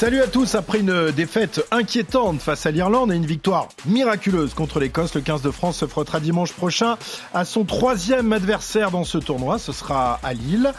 Salut à tous, après une défaite inquiétante face à l'Irlande et une victoire miraculeuse contre l'Écosse, le 15 de France se frottera dimanche prochain à son troisième adversaire dans ce tournoi, ce sera à Lille,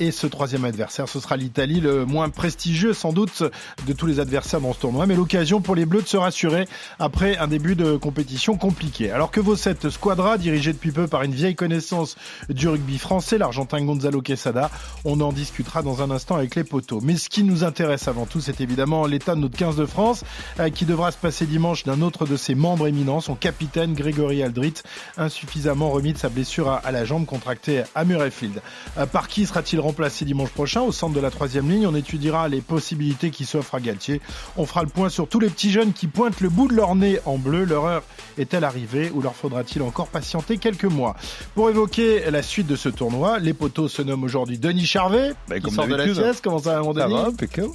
et ce troisième adversaire, ce sera l'Italie, le moins prestigieux sans doute de tous les adversaires dans ce tournoi, mais l'occasion pour les Bleus de se rassurer après un début de compétition compliqué. Alors que vaut cette squadra, dirigée depuis peu par une vieille connaissance du rugby français, l'Argentin Gonzalo Quesada, on en discutera dans un instant avec les poteaux. Mais ce qui nous intéresse avant tout, c'est évidemment l'état de notre 15 de France, euh, qui devra se passer dimanche d'un autre de ses membres éminents, son capitaine Grégory Aldrit, insuffisamment remis de sa blessure à, à la jambe contractée à Murrayfield. Euh, par qui sera-t-il remplacé dimanche prochain Au centre de la troisième ligne, on étudiera les possibilités qui s'offrent à Galtier. On fera le point sur tous les petits jeunes qui pointent le bout de leur nez en bleu. Leur heure est-elle arrivée ou leur faudra-t-il encore patienter quelques mois? Pour évoquer la suite de ce tournoi, les poteaux se nomment aujourd'hui Denis Charvet, Bah, qui comme sort de la sieste. Comment ça va, mon Denis?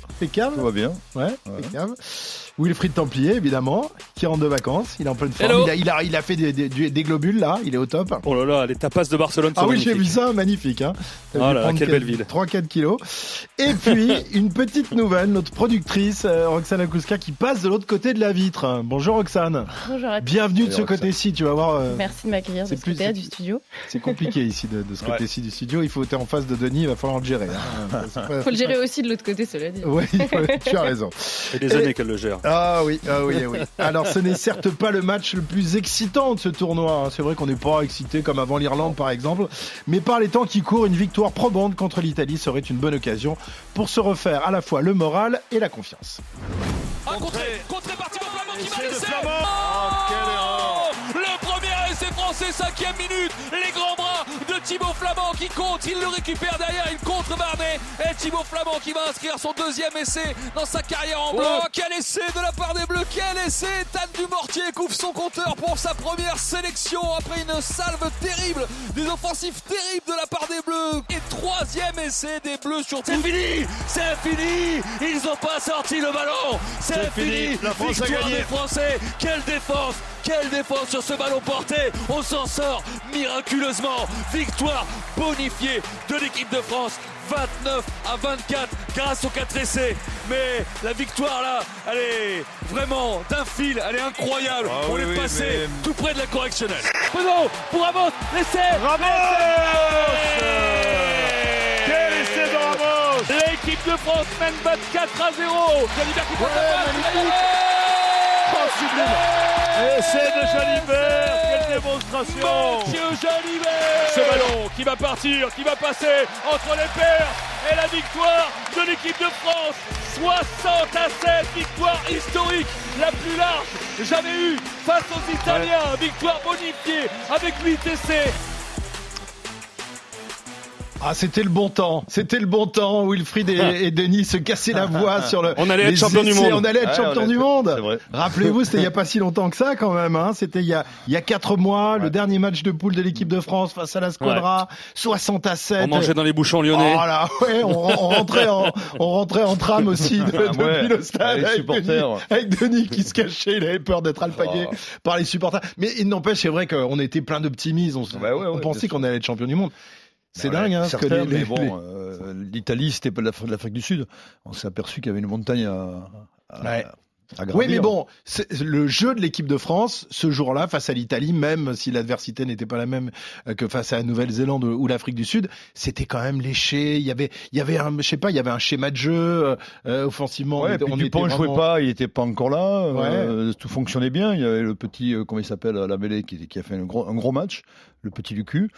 impeccable. Va bien. Ouais. Wilfried Templier, évidemment, qui rentre de vacances. Il est en pleine forme. Il a, il, a, il a fait des, des- des- des globules, là. Il est au top. Oh là là, les tapas de Barcelone sont Ah oui, j'ai vu ça, magnifique. Hein. Oh là là, quelle belle ville. 3-4 kilos. Et puis, une petite nouvelle, notre productrice, euh, Roxane Akouska, qui passe de l'autre côté de la vitre. Bonjour Roxane. Bonjour à tous. Bienvenue de ce côté-ci, tu vas voir. euh, Merci de m'accueillir de c'est ce plus- c'est- du studio. c'est compliqué ici de, de ce Ouais. côté-ci du studio. Il faut être en face de Denis, il va falloir le gérer. hein. C'est pas- Faut le gérer aussi de l'autre côté, cela dit. Oui, tu as raison. Et des années qu'elle le gère. Ah oui, ah oui, ah oui. Alors ce n'est certes pas le match le plus excitant de ce tournoi. hein. C'est vrai qu'on n'est pas excité comme avant l'Irlande par exemple. Mais par les temps qui courent, une victoire probante contre l'Italie serait une bonne occasion pour se refaire à la fois le moral et la confiance. Ah, contré, contré par Thibaut Flamand qui va Essai de laisser. Flamand. Oh. Le premier essai français, cinquième minute. Les grands de Thibaut Flamand qui compte. Il le récupère derrière, il contre Barnet. Et Thibaut Flamand qui va inscrire son deuxième essai dans sa carrière en blanc. Quel essai de la part des Bleus. Quel essai. Tan Dumortier couvre son compteur pour sa première sélection après une salve terrible. Des offensifs terribles de la part des Bleus. Et troisième essai des Bleus sur C'est fini C'est fini Ils n'ont pas sorti le ballon C'est fini. fini La France a Victoire gagné. des Français Quelle défense Quelle défense sur ce ballon porté. On s'en sort miraculeusement. Victoire bonifiée de l'équipe de France. 29 à 24 grâce aux 4 essais. Mais la victoire là, elle est vraiment d'un fil, elle est incroyable. Ah On oui, est oui, passé mais- tout près de la correctionnelle. Penaud pour Ramos, l'essai. Quel essai de Ramos. L'équipe de France mène 24 à 0 Jalibert qui prend sublime Essai de Jalibert Quelle démonstration. Mathieu Jalibert. Ce ballon qui va partir, qui va passer entre les paires et la victoire de l'équipe de France. 60 à 7, victoire historique, la plus large jamais eue face aux Italiens, victoire bonifiée avec 8 essais. Ah, c'était le bon temps. C'était le bon temps. Wilfried et, et Denis se cassaient la voix sur le. On allait être champion du monde. On allait être Ouais, champion on du monde. Rappelez-vous, c'était il y a pas si longtemps que ça, quand même. Hein. C'était il y a il y a quatre mois, le dernier match de poule de l'équipe de France face à la Squadra, 60 à 7. On mangeait dans les bouchons lyonnais. Oh là, ouais, on, on rentrait en, on rentrait en tram aussi de- Ah depuis le stade avec supporters. Denis, avec Denis qui se cachait, il avait peur d'être alpagué Oh. par les supporters. Mais il n'empêche, c'est vrai qu'on était plein d'optimisme. On, Bah on pensait qu'on allait être champion du monde. C'est Ouais, dingue, hein, ce que les, mais bon, euh, l'Italie, c'était pas de l'Afrique du Sud. On s'est aperçu qu'il y avait une montagne à, à, Ouais. à Oui, gravir. mais bon, le jeu de l'équipe de France, ce jour-là, face à l'Italie, même si l'adversité n'était pas la même euh, que face à la Nouvelle-Zélande ou l'Afrique du Sud, c'était quand même léché. Il y avait, il y avait un, je sais pas, il y avait un schéma de jeu euh, euh, offensivement. Ouais, on Dupont jouait vraiment- pas, il était pas encore là. euh, tout fonctionnait bien. Il y avait le petit, comment il s'appelle, la mêlée, qui, qui a fait un gros, un gros match. Le petit Lucu.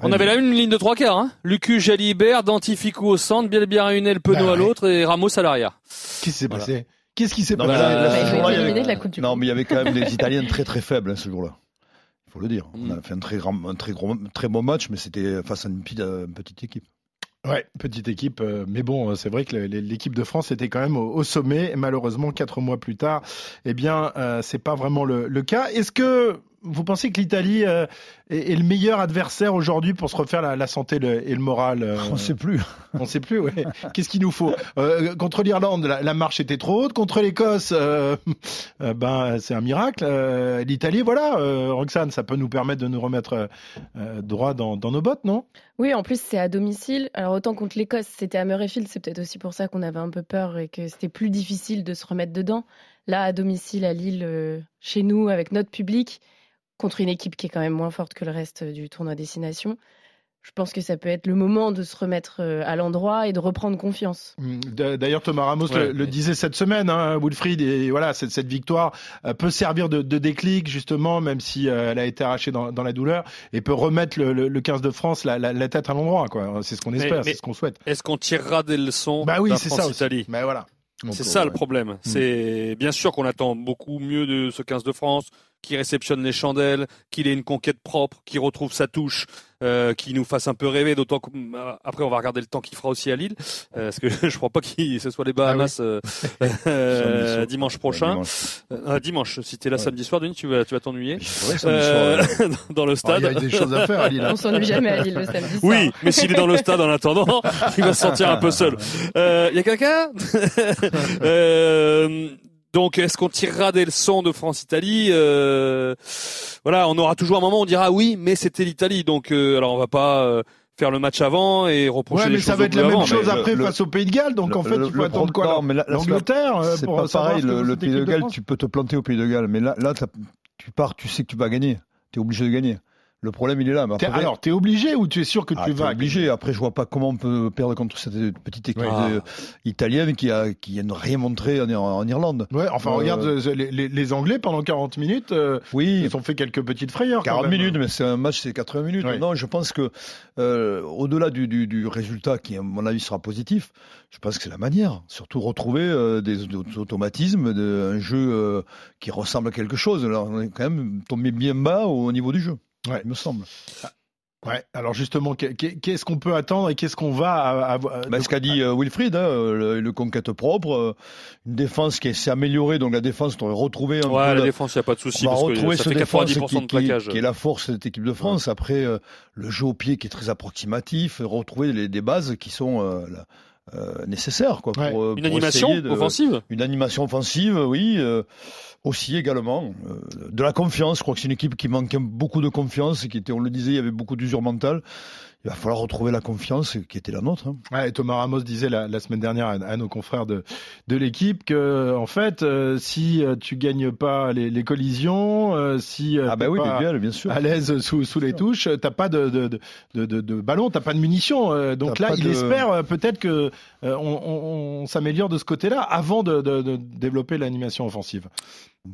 On avait là une ligne de trois quarts, hein. Lucu, Jalibert, Dantificou au centre, Bielbiarunel, Penaud Bah à ouais. l'autre et Ramos à l'arrière. Qu'est-ce qui s'est Voilà. passé? Qu'est-ce qui s'est passé Bah, la Non, mais il y avait quand même des Italiens très très faibles hein, ce jour-là. Il faut le dire. On Mm. a fait un très grand, un très gros, très bon match, mais c'était face à une petite, euh, une petite équipe. Ouais, petite équipe, euh, mais bon, euh, c'est vrai que l'équipe de France était quand même au, au sommet. Et malheureusement, quatre mois plus tard, eh bien, euh, c'est pas vraiment le, le cas. Est-ce que vous pensez que l'Italie est, le meilleur adversaire aujourd'hui pour se refaire la, santé et le moral On ne sait plus. On ne sait plus, oui. Qu'est-ce qu'il nous faut Contre l'Irlande, la, marche était trop haute. Contre l'Écosse, ben, c'est un miracle. L'Italie, voilà, Roxane, ça peut nous permettre de nous remettre droit dans, dans nos bottes, non? Oui, en plus, c'est à domicile. Alors, autant contre l'Écosse, c'était à Murrayfield, c'est peut-être aussi pour ça qu'on avait un peu peur et que c'était plus difficile de se remettre dedans. Là, à domicile, à Lille, euh, chez nous, avec notre public, contre une équipe qui est quand même moins forte que le reste du tournoi destination, je pense que ça peut être le moment de se remettre euh, à l'endroit et de reprendre confiance. Mmh. D'ailleurs, Thomas Ramos le, disait cette semaine, hein, Wilfried, et voilà, cette, cette victoire euh, peut servir de, de, déclic, justement, même si euh, elle a été arrachée dans, dans, la douleur, et peut remettre le, le 15 de France la, la, tête à l'endroit. C'est ce qu'on espère, c'est ce qu'on souhaite. Est-ce qu'on tirera des leçons bah oui, de France-Italie bah voilà. C'est ça le problème. Mmh. C'est bien sûr qu'on attend beaucoup mieux de ce 15 de France, qui réceptionne les chandelles, qu'il ait une conquête propre, qui retrouve sa touche, euh, qui nous fasse un peu rêver. D'autant qu'après, on va regarder le temps qu'il fera aussi à Lille, euh, parce que je crois pas qu'il ce soit les Bahamas ah euh, dimanche prochain. Dimanche. dimanche. Si t'es là samedi soir, Denis, tu vas, tu vas t'ennuyer dans le stade. Il y a des choses à faire à Lille. Hein. On s'ennuie jamais à Lille le samedi soir. Oui, mais s'il est dans le stade en attendant, il va se sentir un peu seul. Il y a quelqu'un? Donc, est-ce qu'on tirera des leçons de France-Italie euh, Voilà, on aura toujours un moment où on dira oui, mais c'était l'Italie. Donc, euh, alors on va pas euh, faire le match avant et reprocher ouais, mais ça va être la même chose après face au Pays de Galles. Donc en fait, il faut attendre quoi L'Angleterre C'est pas pareil. Le, Pays de Galles, tu peux te planter au Pays de Galles, mais là, là, tu pars, tu sais que tu vas gagner. Tu es obligé de gagner. Le problème, il est là. Mais après, alors, t'es obligé ou tu es sûr que ah, tu vas obligé. Après, je vois pas comment on peut perdre contre cette petite équipe italienne qui a qui n'a rien montré en, Irlande. Ouais, enfin, euh, regarde les, les, Anglais pendant 40 minutes. Euh, oui, ils ont fait quelques petites frayeurs. 40 minutes, mais c'est un match, c'est 80 minutes. Non, je pense que euh, au-delà du, du, du, résultat qui, à mon avis, sera positif, je pense que c'est la manière. Surtout retrouver des, automatismes, de, un jeu qui ressemble à quelque chose. Là, on est quand même tombé bien bas au niveau du jeu. Ouais, il me semble. Ah, ouais. Alors justement, qu'est-ce qu'on peut attendre et qu'est-ce qu'on va avoir bah, Ce qu'a dit euh, Wilfried, hein, le, conquête propre, euh, une défense qui s'est améliorée, donc la défense, on aurait retrouvé un ouais, la défense, il n'y a pas de souci. On va retrouver ce défense qui, qui, est la force de cette équipe de France. Après, euh, le jeu au pied qui est très approximatif, retrouver les, des bases qui sont nécessaires. Quoi, pour, une animation offensive? Une animation offensive, oui aussi également euh, de la confiance. Je crois que c'est une équipe qui manque beaucoup de confiance, qui était, on le disait, il y avait beaucoup d'usure mentale il va falloir retrouver la confiance qui était la nôtre. Hein. Ouais, Thomas Ramos disait la, la semaine dernière à, nos confrères de, de l'équipe que, en fait, euh, si euh, tu gagnes pas les, les collisions, euh, si ah bah oui, pas bien sûr. à l'aise sous, sous les touches, t'as pas de, de, de, de, de ballon, t'as pas de munitions. donc là, il espère peut-être que on, on, on s'améliore de ce côté-là avant de, de, développer l'animation offensive.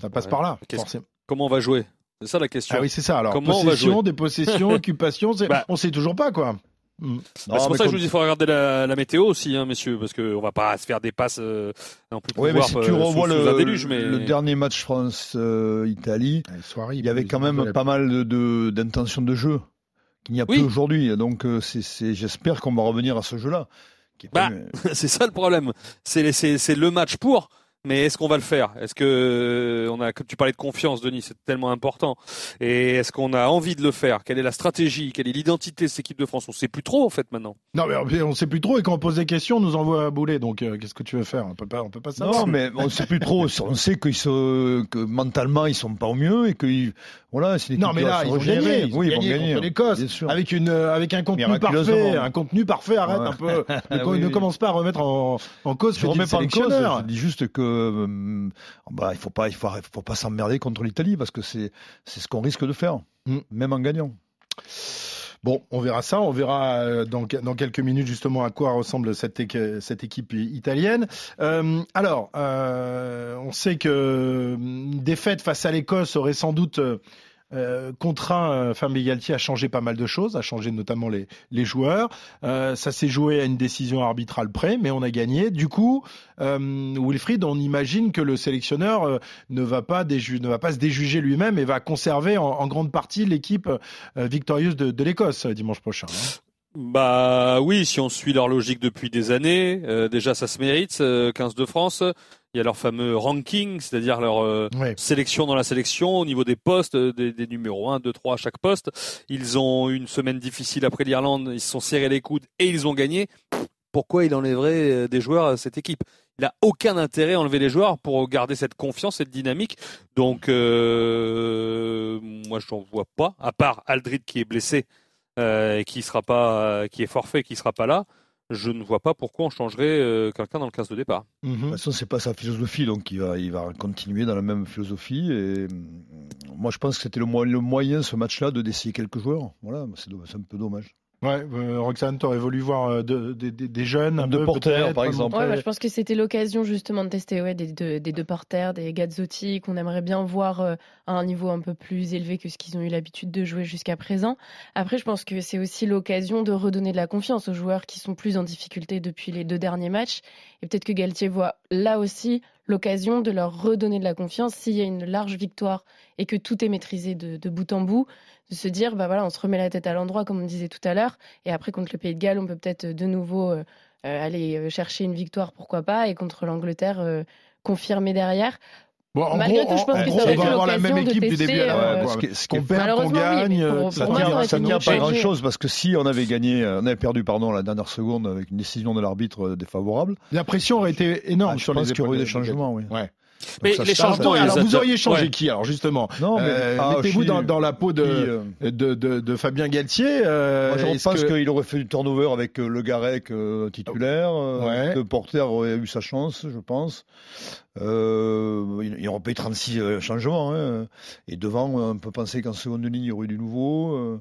Ça passe par là. Forcément. Comment on va jouer? C'est ça la question. Ah oui, c'est ça. Alors, Comment possession, des possessions, occupation, bah. on sait toujours pas quoi. Mm. Bah, c'est pour ça que je vous dis qu'il faut regarder la, la, météo aussi, hein, messieurs, parce qu'on va pas se faire des passes euh, non plus. Oui, mais si tu euh, revois le, mais... le, dernier match France-Italie, euh, il y avait quand même pas mal d'intentions de, de, jeu qu'il n'y a plus aujourd'hui. Donc, euh, c'est, j'espère qu'on va revenir à ce jeu-là. Bah, c'est ça le problème. C'est le match pour. Mais est-ce qu'on va le faire? Est-ce que euh, on a, tu parlais de confiance, Denis, c'est tellement important. Et est-ce qu'on a envie de le faire? Quelle est la stratégie? Quelle est l'identité de cette équipe de France? On sait plus trop en fait maintenant. Non, mais on sait plus trop et quand on pose des questions, on nous envoie à bouler. Donc euh, qu'est-ce que tu veux faire? On peut pas, on peut pas savoir. Non, mais on sait plus trop. On sait qu'ils sont, que mentalement ils sont pas au mieux et que voilà, c'est Non, mais là ils vont gagner. Ils oui, ils vont gagner contre l'Écosse avec une, avec un contenu parfait, un contenu parfait. Arrête un peu. ne, commence pas à remettre en, en cause. Je remets pas en cause. Je dis juste que bah, il faut pas, il faut, faut pas s'emmerder contre l'Italie parce que c'est, c'est ce qu'on risque de faire, mm. même en gagnant. Bon, on verra ça. On verra euh, dans, dans, quelques minutes justement à quoi ressemble cette, cette équipe italienne. Euh, alors, euh, on sait que une défaite face à l'Écosse aurait sans doute euh, contraint euh, Fabien Galtier à changer pas mal de choses, à changer notamment les, les joueurs. Euh, ça s'est joué à une décision arbitrale près, mais on a gagné. Du coup, euh, Wilfried, on imagine que le sélectionneur euh, ne va pas ne va pas se déjuger lui-même et va conserver en, en grande partie l'équipe victorieuse de, de l'Écosse dimanche prochain. Hein. Bah oui, si on suit leur logique depuis des années, déjà ça se mérite, 15 de France. Il y a leur fameux ranking, c'est-à-dire leur euh, sélection dans la sélection au niveau des postes, euh, des, numéros 1, 2, 3 à chaque poste. Ils ont eu une semaine difficile après l'Irlande, ils se sont serrés les coudes et ils ont gagné. Pourquoi il enlèverait euh, des joueurs à cette équipe? Il n'a aucun intérêt à enlever les joueurs pour garder cette confiance, cette dynamique. Donc, moi, je n'en vois pas, à part Aldrid qui est blessé et qui sera pas, qui est forfait, qui sera pas là je ne vois pas pourquoi on changerait euh, quelqu'un dans le 15 de départ. Mhm. De toute façon, c'est pas sa philosophie, donc il va, il va continuer dans la même philosophie. Et mm, moi, je pense que c'était le, le, moyen, ce match-là, de d'essayer quelques joueurs. Voilà, c'est un peu dommage. Ouais, euh, Roxane, t'aurais voulu voir euh, des jeunes, un de porteurs par exemple. Ouais, je pense que c'était l'occasion justement de tester ouais, des, deux, des deux porteurs, des Gazzotti qu'on aimerait bien voir euh, à un niveau un peu plus élevé que ce qu'ils ont eu l'habitude de jouer jusqu'à présent. Après, je pense que c'est aussi l'occasion de redonner de la confiance aux joueurs qui sont plus en difficulté depuis les deux derniers matchs. Et peut-être que Galtier voit là aussi l'occasion de leur redonner de la confiance s'il y a une large victoire et que tout est maîtrisé de, de bout en bout de se dire, bah voilà, on se remet la tête à l'endroit, comme on disait tout à l'heure, et après contre le Pays de Galles, on peut peut-être de nouveau euh, euh, aller chercher une victoire, pourquoi pas, et contre l'Angleterre, euh, confirmer derrière. Bon, Malgré tout, je pense que ça va avoir la même équipe du début à la Ce qu'on perd, qu'on gagne, ça tient, ça tient pas grand-chose parce que si on avait gagné, on avait perdu pardon la dernière seconde avec une décision de l'arbitre défavorable, la pression aurait été énorme ah, sur les. Je pense qu'il y aurait eu des changements, oui. Ouais. Mais les changements, alors vous auriez changé qui alors justement Non, mais euh, ah, mettez-vous dans, dans, la peau de, euh, de, de, de, Fabien Galtier. Euh, Moi, je pense qu'il aurait fait du turnover avec euh, Le Garec euh, titulaire, ouais. que Porter aurait eu sa chance, je pense. il y aurait pas eu 36 changements. Hein. Et devant, on peut penser qu'en seconde ligne, il y aurait eu du nouveau.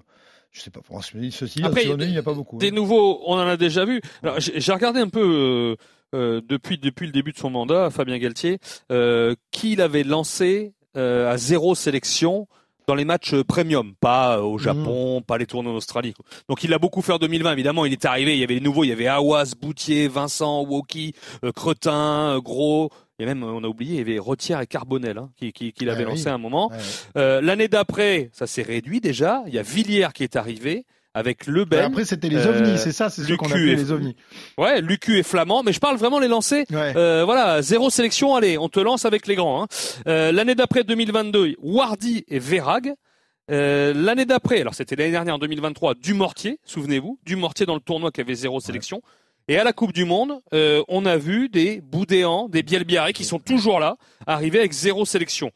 je sais pas, pour ceci, Après, en seconde ligne, il n'y a pas beaucoup. Des hein. nouveaux, on en a déjà vu. J'ai regardé un peu euh, depuis depuis le début de son mandat, Fabien Galtier, euh, qu'il avait lancé euh, à zéro sélection dans les matchs premium, pas au mhm. Japon, pas les tournois en Australie. Donc il a beaucoup fait en 2020. Évidemment, il est arrivé, il y avait les nouveaux, il y avait Awas, Boutier, Vincent, Woki, Cretin, Gros. Et même, on a oublié, il y avait Retière et Carbonel hein, qui, qui, qui l'avait ah lancé à un moment. L'année d'après, ça s'est réduit déjà. Il y a Villiers qui est arrivé avec Le Ben. Après, c'était les ovnis, c'est ça, c'est ce qu'on appelait les ovnis. Ouais, Lucu et Flamand, mais je parle vraiment les lancers. Euh, voilà, zéro sélection, allez, on te lance avec les grands. Hein. Euh, l'année d'après, 2022, Wardy et Verag. Euh, l'année d'après, alors c'était l'année dernière, en 2023, Dumortier, souvenez-vous, Dumortier dans le tournoi qui avait zéro sélection. Et à la Coupe du Monde, on a vu des Boudéans, des Bielbiaré qui sont toujours là, arriver avec zéro sélection.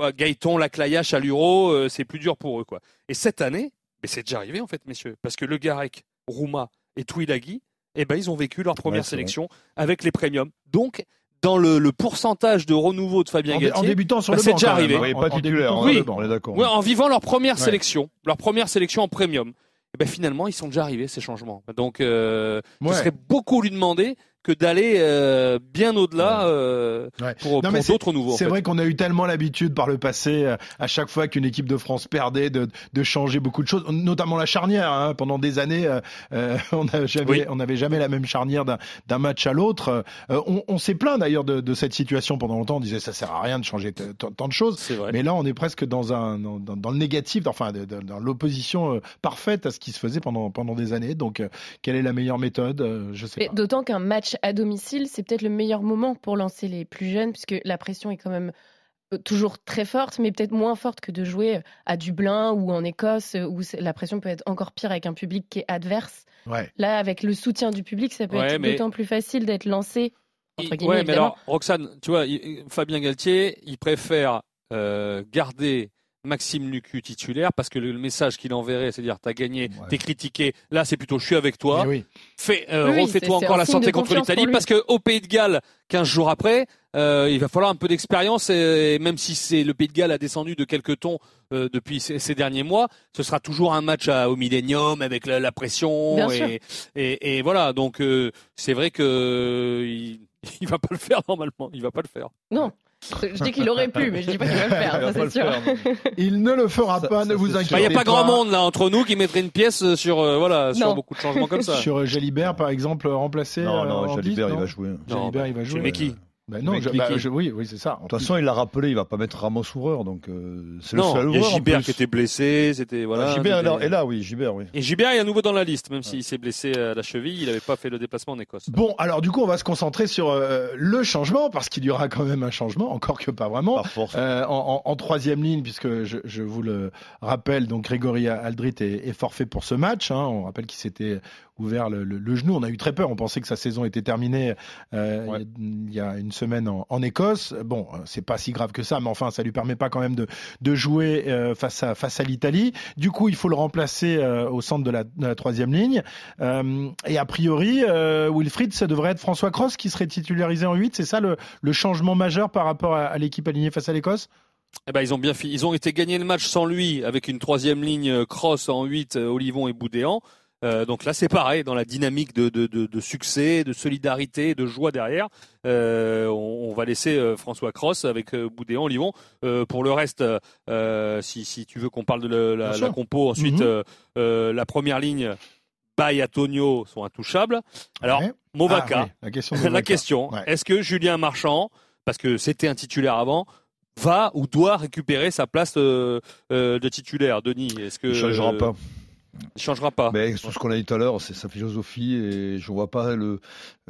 Gaëton, Laclaillache, Aluro, c'est plus dur pour eux. quoi. Et cette année, mais c'est déjà arrivé en fait, messieurs, parce que Le Garec, Rouma et Twilagui, eh ben, ils ont vécu leur première sélection avec les premiums. Donc, dans le, pourcentage de renouveau de Fabien Galtier, en débutant sur bah, le c'est déjà arrivé. Oui, pas titulaire, oui, on est d'accord. Oui, en vivant leur première sélection, leur première sélection en premium. Et eh ben finalement, ils sont déjà arrivés ces changements. Donc, euh, ce serait beaucoup lui demander que d'aller euh, bien au-delà euh, pour, pour d'autres nouveaux. C'est vrai qu'on a eu tellement l'habitude par le passé, euh, à chaque fois qu'une équipe de France perdait, de, de, changer beaucoup de choses, notamment la charnière. Hein, pendant des années, euh, on n'avait jamais, on jamais la même charnière d'un match à l'autre. on, on s'est plaint d'ailleurs de, de, cette situation pendant longtemps. On disait ça sert à rien de changer tant de choses. Vrai. Mais là, on est presque dans un dans, dans le négatif, enfin dans l'opposition parfaite à ce qui se faisait pendant pendant des années. Donc, quelle est la meilleure méthode Je sais pas. D'autant qu'un match à domicile, c'est peut-être le meilleur moment pour lancer les plus jeunes, puisque la pression est quand même euh, toujours très forte, mais peut-être moins forte que de jouer à Dublin ou en Écosse, où la pression peut être encore pire avec un public qui est adverse. Là, avec le soutien du public, ça peut être d'autant plus facile d'être lancé. Oui, mais alors, Roxane, tu vois, Fabien Galtier, il préfère euh, garder Maxime Lucu titulaire parce que le, message qu'il enverrait, c'est-à-dire t'as gagné, t'es critiqué. Là, c'est plutôt je suis avec toi. Oui. Fais, euh, refais-toi encore la santé contre l'Italie parce que au Pays de Galles, 15 jours après, euh, il va falloir un peu d'expérience et, même si c'est le Pays de Galles a descendu de quelques tons euh, depuis ces, derniers mois, ce sera toujours un match au Millennium avec la, pression et, et, et, voilà. Donc euh, c'est vrai que il, il va pas le faire normalement. Il va pas le faire. Non. Je dis qu'il aurait pu, mais je dis pas qu'il va le faire, c'est sûr. Il ne le fera pas, ne vous inquiétez pas. Il n'y a pas, grand monde là entre nous qui mettrait une pièce sur euh, voilà sur beaucoup de changements comme ça. Sur euh, Jalibert par exemple remplacé. Non non, Jalibert il va jouer. Jalibert il va jouer. Mais qui Ben non, bah, oui, oui c'est ça. De toute façon, il l'a rappelé, il va pas mettre Ramos ouvreur, donc euh, c'est le seul ouvreur. Il y a Gibert qui était blessé, c'était voilà. Gibert est là, oui, Gibert, oui. Et Gibert est à nouveau dans la liste, même s'il s'est blessé à la cheville, il n'avait pas fait le déplacement en Écosse. Bon, alors du coup, on va se concentrer sur euh, le changement, parce qu'il y aura quand même un changement, encore que pas vraiment. Euh, en, en, troisième ligne, puisque je, je, vous le rappelle, donc Grégory Aldrit est, est forfait pour ce match. Hein. On rappelle qu'il s'était ouvert le, le, genou. On a eu très peur. On pensait que sa saison était terminée euh, il y a une semaine en, en Écosse. Bon, euh, c'est pas si grave que ça, mais enfin, ça lui permet pas quand même de, de jouer euh, face à face à l'Italie. Du coup, il faut le remplacer euh, au centre de la, de la troisième ligne. et a priori, Wilfried, ça devrait être François Cross qui serait titularisé en 8. C'est ça le, le, changement majeur par rapport à, à l'équipe alignée face à l'Écosse? Eh ben, ils ont bien Ils ont été gagnés le match sans lui, avec une troisième ligne cross en 8, Olivon et Boudéan. Euh, donc là, c'est pareil dans la dynamique de, de, de, de, succès, de solidarité, de joie derrière. Euh, on, on, va laisser euh, François Cross avec Boudéan, Livon. Euh, pour le reste, si, si, tu veux qu'on parle de la, la, compo, ensuite mhm. la première ligne. Bay Antonio sont intouchables. Alors, Movaca, ah, la question, la question est-ce que Julien Marchand, parce que c'était un titulaire avant, va ou doit récupérer sa place de titulaire? Denis, est-ce que... Changera pas. Il changera pas. Mais tout ce qu'on a dit tout à l'heure, c'est sa philosophie et je ne vois pas le,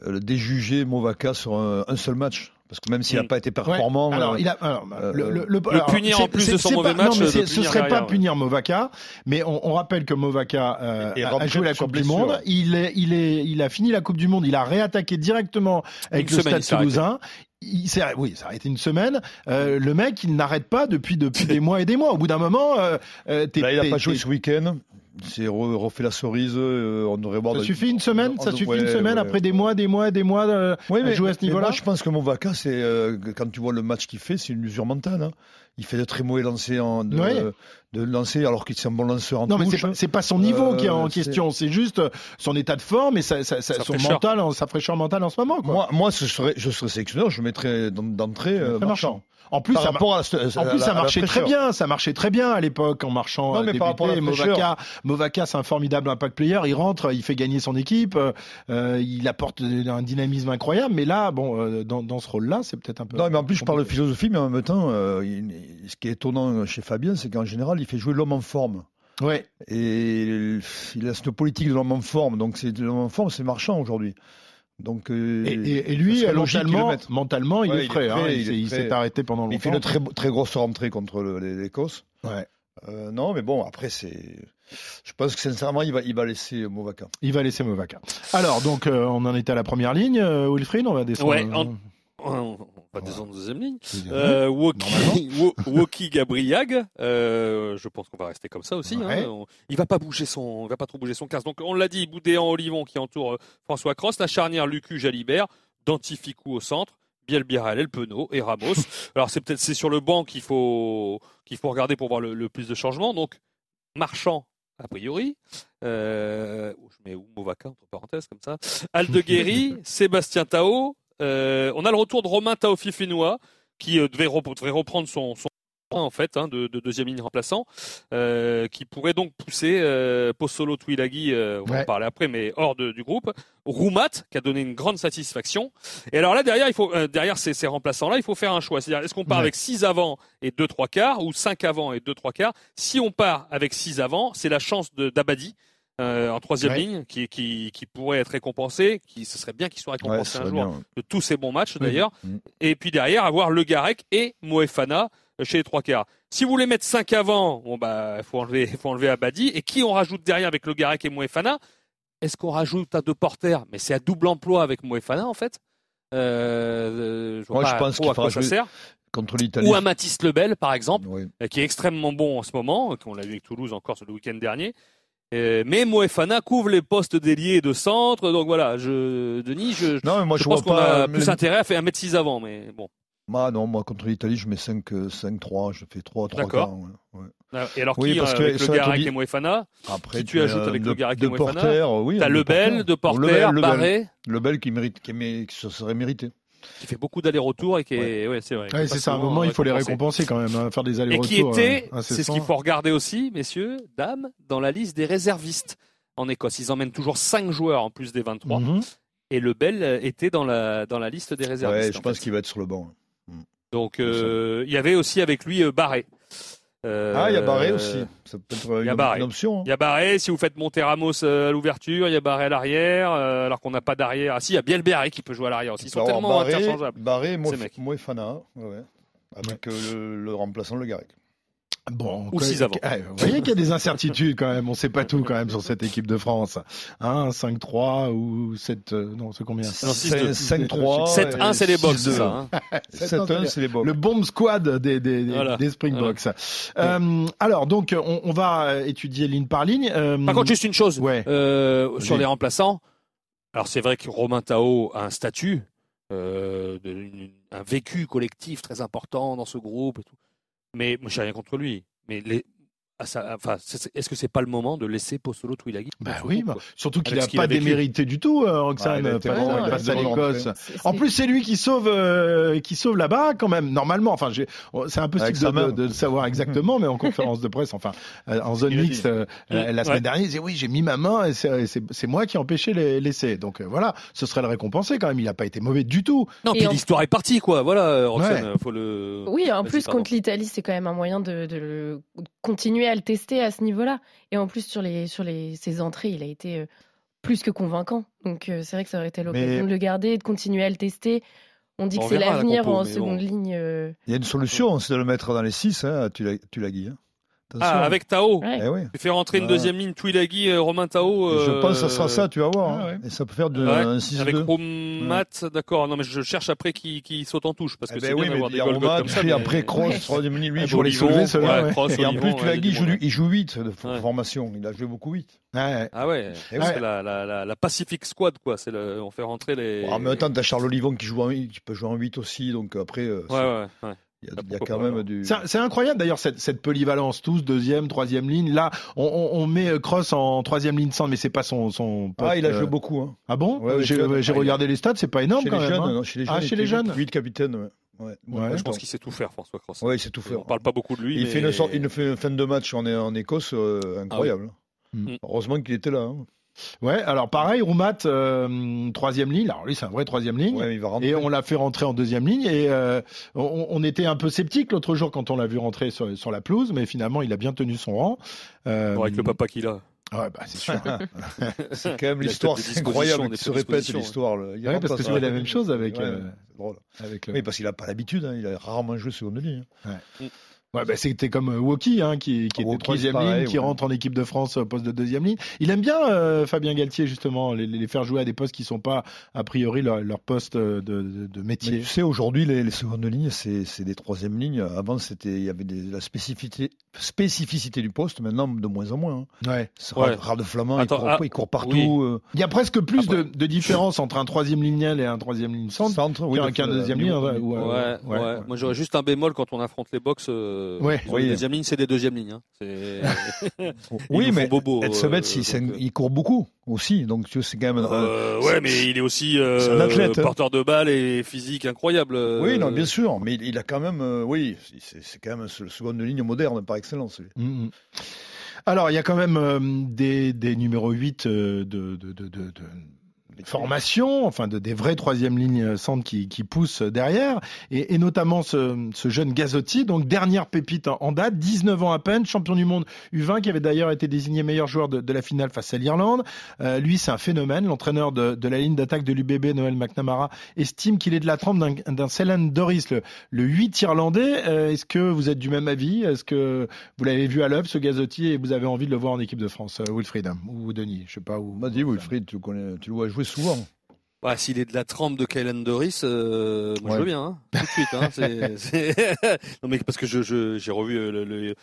le déjuger Movaca sur un, seul match. Parce que même s'il n'a mm. pas été performant, alors, euh, il a, alors, euh, le, le, le, punir en plus de son mauvais match, non, mais ce serait pas punir Movaca, mais on, on rappelle que Movaca euh, a joué la Coupe du Monde. Il est, il est, il a fini la Coupe du Monde. Il a réattaqué directement avec le Stade Toulousain. Il s'est, oui, ça a été une semaine. Euh, le mec, il n'arrête pas depuis depuis des mois et des mois. Au bout d'un moment, euh, Là, il n'a pas joué ce week-end c'est refait la cerise. Euh, on aurait Ça suffit une semaine. Ça suffit une semaine après des mois, des mois, des mois de jouer à ce niveau-là. je pense que mon vaca, c'est euh, quand tu vois le match qu'il fait, c'est une usure mentale. Hein. Il fait de très mauvais lancers en, de, de lancer alors qu'il est un bon lanceur en Non, mais c'est pas, pas son niveau qui est en euh, question, c'est juste son état de forme et sa, sa, son mental, sa fraîcheur mentale en ce moment. Quoi. Moi, moi, ce serait, je serais sélectionneur, je mettrais d'entrée marchand. En plus, ça, en plus, ça marchait très bien. Ça marchait très bien à l'époque en marchant. Non, mais par rapport à Movaca, Movaca, c'est un formidable impact player. Il rentre, il fait gagner son équipe, euh, il apporte un dynamisme incroyable. Mais là, bon, euh, dans, dans, ce rôle-là, c'est peut-être un peu. Non, mais en plus, je parle de philosophie, mais en même temps, euh, ce qui est étonnant chez Fabien, c'est qu'en général, il fait jouer l'homme en forme. Ouais. Et il a cette politique de l'homme en forme. Donc, c'est l'homme en forme, c'est marchand aujourd'hui. Donc, euh, et, lui, mentalement, mentalement, il est prêt. Hein, il, s'est arrêté pendant longtemps. Il fait une très, très grosse rentrée contre l'Écosse. Ouais. Euh, non, mais bon, après, c'est. Je pense que sincèrement, il va, il va laisser Movaca. Il va laisser Movaca. Alors, donc, euh, on en était à la première ligne, Wilfried, on va descendre. Ouais, on va descendre en deuxième ligne. Euh, Woki, Gabriag, euh, je pense qu'on va rester comme ça aussi. Hein. Il va pas bouger son, il va pas trop bouger son casse. Donc on l'a dit, Boudéan, Olivon qui entoure euh, François Cross, la charnière Lucu, Jalibert, Dantificou au centre. Bielbiarel, El Penaud et Ramos. Alors c'est peut-être c'est sur le banc qu'il faut qu'il faut regarder pour voir le, plus de changements. Donc Marchand a priori. Euh, je mets Movaca entre parenthèses comme ça. Aldeguerri, Sébastien Tao, euh, on a le retour de Romain Taofifinois qui euh, devait, reprendre son, son en fait hein, de, deuxième ligne remplaçant, euh, qui pourrait donc pousser euh, Possolo Twilagi, on va en parler après, mais hors du groupe. Roumat, qui a donné une grande satisfaction. Et alors là derrière, il faut derrière ces, ces remplaçants-là, il faut faire un choix. C'est-à-dire est-ce qu'on part avec 6 avant et 2 trois quarts ou 5 avant et 2 trois quarts? Si on part avec 6 avant, c'est la chance d'Abadi euh, en troisième ligne qui, qui, qui, pourrait être récompensé, qui ce serait bien qu'il soit récompensé un jour de tous ces bons matchs d'ailleurs. Et puis derrière avoir Le Garec et Moefana euh, chez les trois quarts. Si vous voulez mettre cinq avant, bon bah faut enlever faut enlever Abadi et qui on rajoute derrière avec Le Garec et Moefana? Est-ce qu'on rajoute à deux porteurs Mais c'est à double emploi avec Moefana en fait. Euh, je, Moi, je pense qu'il sert contre l'Italie. Ou un Mathis Lebel, par exemple, qui est extrêmement bon en ce moment, qu'on l'a vu avec Toulouse encore le week-end dernier. Euh, mais Moefana couvre les postes d'ailier et de centre, donc voilà, je, Denis, je, non, moi, je, pense qu'on a plus intérêt à faire 1m6 avant, mais bon. Bah non, moi contre l'Italie, je mets 5, 5-3, je fais 3, 3 D'accord. Ouais, ah, Et alors qui, parce euh, avec le Garec et Moefana Après, qui tu ajoutes avec le Garec et Moefana oui, T'as Lebel, De Porter, Barré. Lebel qui mérite, qui, qui serait mérité qui fait beaucoup d'allers-retours et qui est, ouais, c'est vrai. Ouais, c'est ça. À un moment, il faut les récompenser quand même, hein, faire des allers-retours. Et qui était, euh, c'est ce qu'il faut regarder aussi, messieurs, dames, dans la liste des réservistes en Écosse. Ils emmènent toujours 5 joueurs en plus des 23. Mhm. et Lebel était dans la, dans la liste des réservistes. Ouais, je pense qu'il va être sur le banc. Donc il y avait aussi avec lui Barré. Euh, ah, il y a Barré aussi. Ça peut être une, une option. Il y a Barré. Si vous faites monter Ramos à l'ouverture, il y a Barré à l'arrière, alors qu'on n'a pas d'arrière. Ah si, il y a bien Barré qui peut jouer à l'arrière aussi. Ils sont tellement Barré, interchangeables. Barré, Moefana, ouais, avec le, le, remplaçant Le Garec. Bon, ou six avant. Eh, vous voyez qu'il y a des incertitudes quand même. On ne sait pas tout quand même sur cette équipe de France. Hein, 5-3 ou 7 euh, non, c'est combien? 5-3. 7-1 c'est les box ça. Hein. 7-1 c'est les box. Le bomb squad des des, des, voilà. des Springboks. Voilà. Euh, alors donc on, on, va étudier ligne par ligne. Euh, par contre juste une chose ouais. euh, sur les remplaçants. Alors c'est vrai que Romain Tao a un statut, euh, de, un vécu collectif très important dans ce groupe et tout. Mais moi, j'ai rien contre lui. Mais les, enfin, est-ce que c'est pas le moment de laisser Postolo Twilaghi Bah oui, bah, surtout qu'il n'a pas démérité du tout, euh, Roxane, bah, pas, face à l'Écosse. En plus, c'est lui qui sauve, euh, qui sauve là-bas quand même. Normalement, enfin, c'est impossible de, de, de, savoir exactement, mais en conférence de presse, enfin, euh, en zone mixte euh, la semaine dernière, il disait oui, j'ai mis ma main et c'est moi qui ai empêché l'essai. Donc voilà, ce serait le récompenser quand même. Il n'a pas été mauvais du tout. Non, puis l'histoire est partie, quoi. Voilà, Roxane, faut le. Oui, en plus contre l'Italie, c'est quand même un moyen de, de continuer à le tester à ce niveau-là. Et en plus, sur, les, sur les, ses entrées, il a été euh, plus que convaincant. Donc euh, c'est vrai que ça aurait été l'occasion de le garder, de continuer à le tester. On dit que c'est l'avenir en seconde ligne. Euh. Il y a une solution, c'est de le mettre dans les 6, hein, tu l'as dit. Hein. Ah, avec Tao. Ouais. Eh oui. Tu fais rentrer une deuxième ligne, Twilaghi, euh, Romain Tao. Euh... Je pense que ça sera ça, tu vas voir. Ah, hein. Et ça peut faire de, ouais. un 6 Avec Romat, d'accord. Non, mais je cherche après qui, qui saute en touche. Parce que eh c'est bien oui, d'avoir mais des goals Romat, comme ça. Mais... après Cross, troisième ligne, lui, il joue les soulever, ceux-là. Ouais, Cross, et en plus, Twilaghi, il, joue, il joue 8 de formation. Il a joué beaucoup 8. Ouais. Ah ouais, c'est la, la, la, la, Pacific Squad, quoi. C'est le, on fait rentrer les. En même temps, t'as Charles Olivon qui joue en 8, qui peut jouer en 8 aussi, donc après. Ouais, ouais, ouais. Il y a, il y a quand même du. C'est incroyable d'ailleurs cette, cette, polyvalence, tous deuxième, troisième ligne. Là, on, on, on met Cross en troisième ligne centre, mais c'est pas son, son poste, Ah, il a joué beaucoup. Hein. Ah bon ouais, J'ai regardé les stats, c'est pas énorme chez quand les même. Jeunes, hein. non, chez les jeunes, ah, chez les jeunes. 8 capitaines, ouais. Ouais, ouais, je pense qu'il sait tout faire, François Cross. Oui, il sait tout faire. On parle pas beaucoup de lui. Il, mais... fait une sorte, il fait une fin de match en, en Écosse euh, incroyable. Ah oui. Heureusement qu'il était là. Hein. Ouais, alors pareil, Roumat, euh, troisième ligne. Alors lui, c'est un vrai troisième ligne. Ouais, il va rentrer. Et on l'a fait rentrer en deuxième ligne. Et euh, on, on, était un peu sceptique l'autre jour quand on l'a vu rentrer sur, sur, la pelouse, mais finalement, il a bien tenu son rang. Euh, bon, avec le papa qu'il a. Ouais, bah, c'est sûr. c'est quand même l'histoire, c'est incroyable qui se répète l'histoire. Ouais, parce que c'est la même chose avec. Ouais, euh, drôle. avec le... Oui, parce qu'il a pas l'habitude. Hein, il a rarement joué seconde ligne. Hein. Ouais. Ouais, bah, c'était comme Woki, hein, qui, qui était troisième ligne, qui ouais. rentre en équipe de France au poste de deuxième ligne. Il aime bien euh, Fabien Galtier justement, les, les, faire jouer à des postes qui sont pas a priori leur, leur poste de, de, de métier. Mais tu sais, aujourd'hui, les, les, secondes lignes, c'est des troisième lignes. Avant, c'était il y avait des, la spécificité, spécificité du poste. Maintenant, de moins en moins. Hein. Ouais. ouais. Rare de Flamand, Attends, il, court, ah, il court partout. Oui. Euh... Il y a presque plus Après, de, de, différence entre un troisième lignel et un troisième ligne centre, centre oui, qu'un qu deuxième ligne. Ouais, ouais, ouais, ouais. Moi, j'aurais juste un bémol quand on affronte les box. Euh, ouais. oui deuxième ligne, c'est des deuxièmes lignes. Hein. oui, mais bobo, Edsebet, euh, donc, il court beaucoup aussi, donc tu c'est quand même. Euh, ouais, mais il est aussi euh, un athlète, porteur hein. de balles et physique incroyable. Oui, non, bien sûr, mais il a quand même, euh, oui, c'est quand même le seconde ligne moderne par excellence. Mm -hmm. Alors, il y a quand même euh, des, des numéros 8 de, de, de, de formation, enfin de, des vraies troisième lignes centres qui, qui poussent derrière, et, et notamment ce, ce, jeune Gazotti, donc dernière pépite en date, 19 ans à peine, champion du monde U20, qui avait d'ailleurs été désigné meilleur joueur de, de la finale face à l'Irlande. Euh, lui, c'est un phénomène. L'entraîneur de, de, la ligne d'attaque de l'UBB, Noël McNamara, estime qu'il est de la trempe d'un Celan Doris, le, le 8 irlandais. Euh, Est-ce que vous êtes du même avis? Est-ce que vous l'avez vu à l'œuvre, ce Gazotti, et vous avez envie de le voir en équipe de France, euh, Wilfried? Ou Denis Je sais pas où. Dit Wilfried, tu, connais, tu le vois jouer souvent. Bah, S'il est de la trempe de Kylan Doris, euh, moi ouais. je veux bien, hein, tout de suite. Hein, est, est... non mais parce que j'ai je, je, revu le, le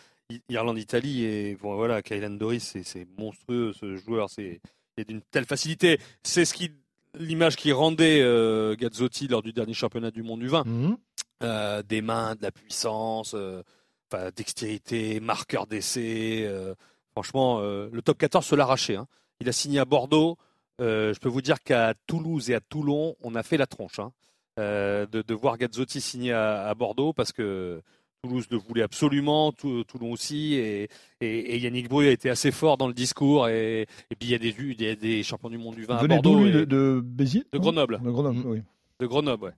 Irlande-Italie et bon, voilà, Doris, c'est monstrueux ce joueur, c'est d'une telle facilité. C'est ce qui l'image qui rendait euh, Gazzotti lors du dernier championnat du monde du vin. -hmm. euh, des mains, de la puissance, euh, dextérité, marqueur d'essai. euh, franchement, euh, le top 14 se l'arrachait. Hein. Il a signé à Bordeaux. Euh, je peux vous dire qu'à Toulouse et à Toulon, on a fait la tronche hein, euh, de, de, voir Gazzotti signer à, à, Bordeaux parce que Toulouse le voulait absolument, Toulon aussi, et, et, Yannick Brouille a été assez fort dans le discours. Et, et puis il y a des, il y a des champions du monde du vin à Bordeaux. Lui, de, de Béziers De Grenoble. De Grenoble, oui. De Grenoble, ouais.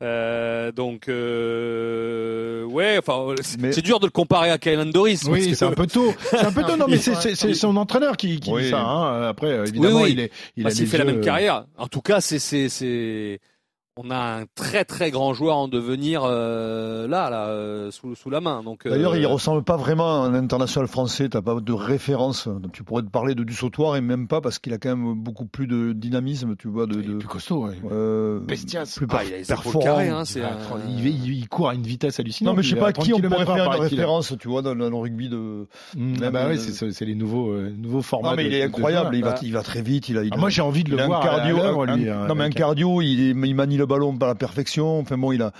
Euh, donc, euh, ouais, enfin, c'est dur de le comparer à Kylan Doris. Oui, c'est un peu tôt. C'est un peu tôt. Non, mais c'est son entraîneur qui, qui dit ça. Hein. Après, évidemment, il est, il a fait la même carrière. En tout cas, c'est, c'est, c'est on a un très très grand joueur en devenir euh, là, là euh, sous, sous, la main. Donc d'ailleurs, il euh, ressemble pas vraiment à un international français. T'as pas de référence. tu pourrais te parler de du sautoir et même pas parce qu'il a quand même beaucoup plus de dynamisme, tu vois, de, de plus costaud, ouais. Bestias, plus ah, il performant. Hein, il, court à une vitesse hallucinante. Non, mais je sais pas qui on pourrait faire une référence, tu vois, dans, le rugby de. Mm, ah bah oui, c'est les nouveaux nouveaux formats. Non, mais il est incroyable. Il va il va très vite. Il a. Ah, moi, j'ai envie de le voir. Cardio, non, mais un cardio, il manie le ballon par la perfection. Enfin bon, il a,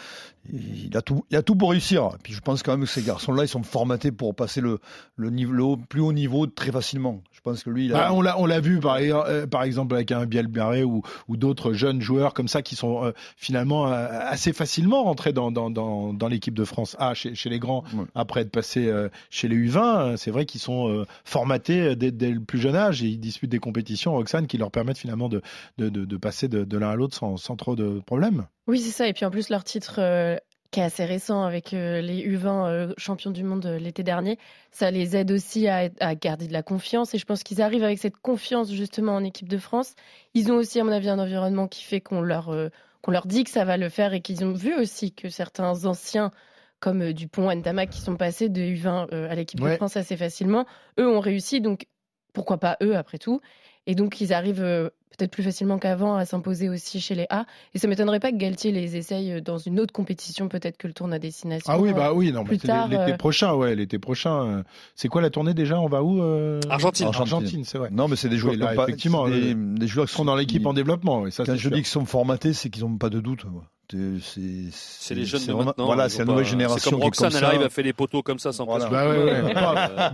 il a tout, il a tout pour réussir. puis je pense quand même que ces garçons-là, ils sont formatés pour passer le, le, niveau, plus haut niveau très facilement. Je pense que lui, il a... Bah, on l'a, on l'a vu par, euh, par exemple avec un Biel ou, ou d'autres jeunes joueurs comme ça qui sont euh, finalement euh, assez facilement rentrés dans, dans, dans, dans l'équipe de France A chez, chez les grands après être passés chez les U20. C'est vrai qu'ils sont formatés dès, dès, le plus jeune âge et ils disputent des compétitions, Roxane, qui leur permettent finalement de, de, de, de passer de, de l'un à l'autre sans, sans trop de problèmes. Oui, c'est ça. Et puis en plus, leur titre euh, qui est assez récent avec euh, les U20 euh, champions du monde l'été dernier, ça les aide aussi à, garder de la confiance. Et je pense qu'ils arrivent avec cette confiance justement en équipe de France. Ils ont aussi, à mon avis, un environnement qui fait qu'on leur, qu'on leur dit que ça va le faire et qu'ils ont vu aussi que certains anciens comme Dupont, Ndama, qui sont passés de U20 à l'équipe de France assez facilement, eux ont réussi. Donc pourquoi pas eux après tout et donc, ils arrivent euh, peut-être plus facilement qu'avant à s'imposer aussi chez les A. Et ça m'étonnerait pas que Galtier les essaye euh, dans une autre compétition, peut-être que le tournoi à destination. Ah oui, bah oui, non, plus tard, l'été euh, prochain, ouais, l'été prochain. C'est quoi la tournée déjà On va où Argentine. Argentine, c'est vrai. Non, mais c'est des joueurs, là, effectivement, des, des, joueurs qui sont dans l'équipe en développement. Et ça, Quand je dis qu'ils sont formatés, c'est qu'ils n'ont pas de doute. C'est les jeunes de maintenant. Voilà, c'est la nouvelle génération. C'est comme Roxane, elle arrive à faire les poteaux comme ça sans voilà. Bah ouais, ouais.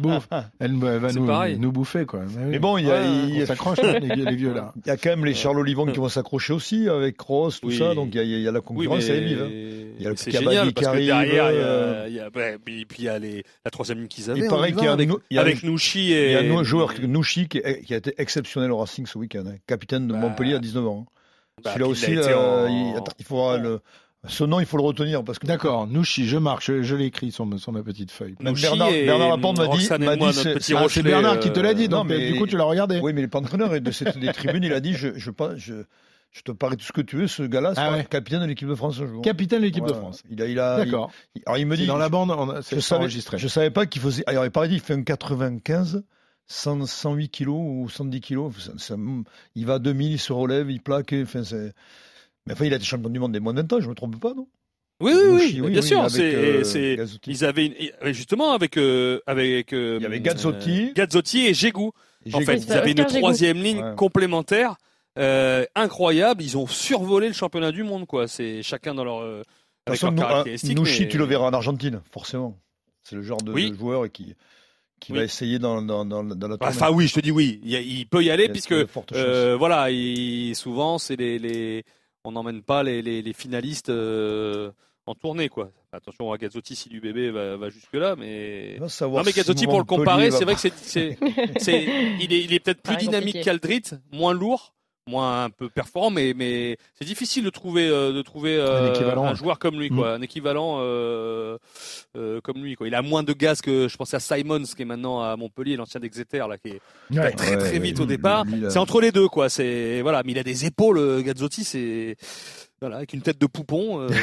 Bouffe. Elle, va nous, nous, bouffer, quoi. Mais, mais bon, il y a, il y a... s'accroche, les, les, vieux, là. Il y a quand même les Charles Olivon qui vont s'accrocher aussi avec Ross, tout ça. Donc il y, a, il y a la concurrence, elle est vive. Hein. Il y a le génial, parce que derrière, il y a, euh, il y a, puis il y a les, la troisième ligne qu'ils avaient. Il paraît qu'il y a avec, avec Nouchi et. Il y a un joueur, Nouchi, qui, a été exceptionnel au Racing ce week-end. Hein. Capitaine de bah. Montpellier à 19 ans. Bah, Celui-là aussi, euh, il faudra le. Ce nom, il faut le retenir parce que. D'accord, Nouchi, je marque, je, l'ai écrit sur, sur, ma petite feuille. Bernard, Bernard Laporte m'a dit, m'a dit c'est Bernard qui te l'a dit, donc du coup tu l'as regardé. Oui, mais pas entraîneur de cette des tribunes, il a dit, je, je, je, je te parie tout ce que tu veux, ce gars-là sera ah capitaine de l'équipe de France un jour. Capitaine de l'équipe de France. Il a, il a. D'accord. Alors il me dit. Dans la bande, on a, je savais, enregistré. Je savais pas qu'il faisait. Alors il paraît il fait un 95. 108 kilos ou 110 kilos, il va à 2000, il se relève, il plaque, enfin mais enfin, il a été champion du monde des moins de 20 ans, je me trompe pas, non? Oui, oui, oui, bien sûr. c'est, euh, ils avaient justement avec euh, avec euh, il y avait Gazzotti, Gazzotti et Gégou. En fait, ils avaient une troisième ligne complémentaire incroyable. Ils ont survolé le championnat du monde, quoi. C'est chacun dans leur avec leurs caractéristiques. Nouchi, tu le verras en Argentine, forcément. C'est le genre de, joueur qui qui va essayer dans, dans, dans, dans la Enfin oui, je te dis oui, il, peut y aller puisque euh, voilà, il, souvent c'est les, les on n'emmène pas les, les, finalistes euh, en tournée quoi. Attention à Gazzotti si du bébé va, va jusque là, mais non mais Gazzotti pour le comparer, c'est vrai que c'est, il est, il est peut-être plus dynamique qu'Aldrit, moins lourd moins un peu performant, mais mais c'est difficile de trouver euh, de trouver un, un, joueur comme lui, quoi, mm. un équivalent euh, euh, comme lui, quoi. Il a moins de gaz que je pensais à Simons, qui est maintenant à Montpellier, l'ancien d'Exeter, là, qui est très très vite au départ. C'est entre les deux, quoi. C'est voilà, mais il a des épaules, Gazzotti, c'est voilà, avec une tête de poupon.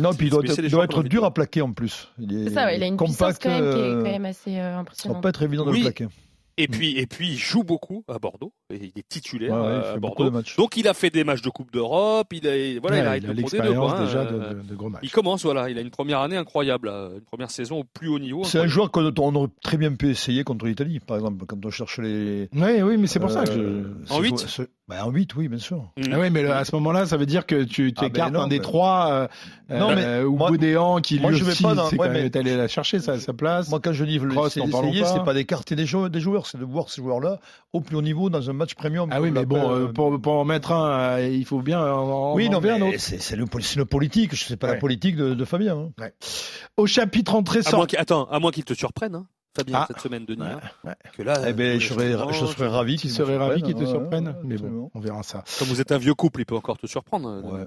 Non, puis il doit, doit être dur à plaquer en plus. C'est ça, il a une compact, puissance quand même qui est quand même assez impressionnante. Ça va pas être évident de le plaquer. Et mm. puis, et puis, il joue beaucoup à Bordeaux. Et il est titulaire à Bordeaux. Donc, il a fait des matchs de Coupe d'Europe. Il a, voilà, il a, l'expérience hein. déjà de, de, gros matchs. Il commence, voilà. Il a une première année incroyable, une première saison au plus haut niveau. C'est un joueur qu'on aurait très bien pu essayer contre l'Italie, par exemple, quand on cherche les. Oui, oui, mais c'est pour ça que je. En 8 Bah, en 8, oui, bien sûr. Mm. Ah oui, mais à ce moment-là, ça veut dire que tu ah, écartes un des trois, euh, non, mais, euh, ou Boudéan qui lui je aussi, pas dans... ouais, mais... allé la chercher sa, sa, place. Moi, quand je dis c'est essayer, c'est pas d'écarter des joueurs, des joueurs, c'est de voir ces joueurs-là au plus haut niveau dans un match premium. Ah oui, mais bon, euh, pour, pour en mettre un, il faut bien en, oui, non, un autre. C'est le, le, politique, je sais pas la politique de, de Fabien. Hein. Ouais. Au chapitre entrée sortie. Attends, à moins qu'il te surprenne. Hein. Fabien ah. cette semaine de Nîmes. Ouais, Que là, eh ben, je, serais, je serais ravi qu'il serait ravi qu'il te surprenne. Mais bon, on verra ça. Comme vous êtes un vieux couple, il peut encore te surprendre. Ouais.